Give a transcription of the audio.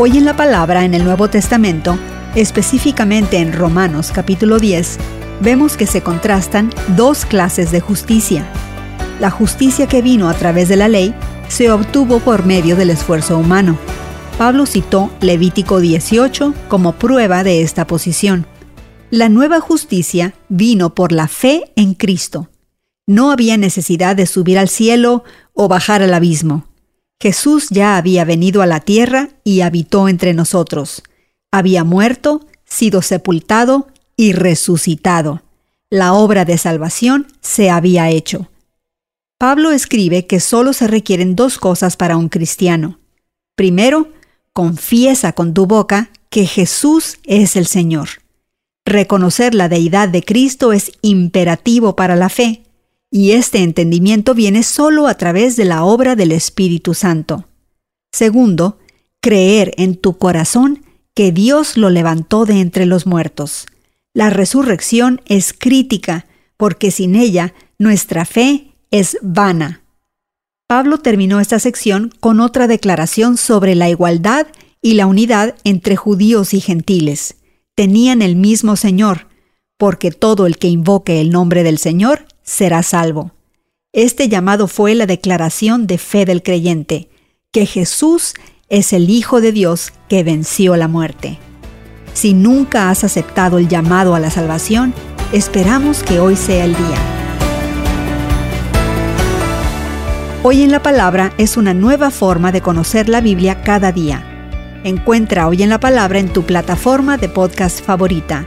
Hoy en la palabra en el Nuevo Testamento, específicamente en Romanos capítulo 10, vemos que se contrastan dos clases de justicia. La justicia que vino a través de la ley se obtuvo por medio del esfuerzo humano. Pablo citó Levítico 18 como prueba de esta posición. La nueva justicia vino por la fe en Cristo. No había necesidad de subir al cielo o bajar al abismo. Jesús ya había venido a la tierra y habitó entre nosotros. Había muerto, sido sepultado y resucitado. La obra de salvación se había hecho. Pablo escribe que solo se requieren dos cosas para un cristiano. Primero, confiesa con tu boca que Jesús es el Señor. Reconocer la deidad de Cristo es imperativo para la fe y este entendimiento viene solo a través de la obra del Espíritu Santo. Segundo, creer en tu corazón que Dios lo levantó de entre los muertos. La resurrección es crítica, porque sin ella nuestra fe es vana. Pablo terminó esta sección con otra declaración sobre la igualdad y la unidad entre judíos y gentiles. Tenían el mismo Señor, porque todo el que invoque el nombre del Señor será salvo. Este llamado fue la declaración de fe del creyente, que Jesús es el Hijo de Dios que venció la muerte. Si nunca has aceptado el llamado a la salvación, esperamos que hoy sea el día. Hoy en la Palabra es una nueva forma de conocer la Biblia cada día. Encuentra Hoy en la Palabra en tu plataforma de podcast favorita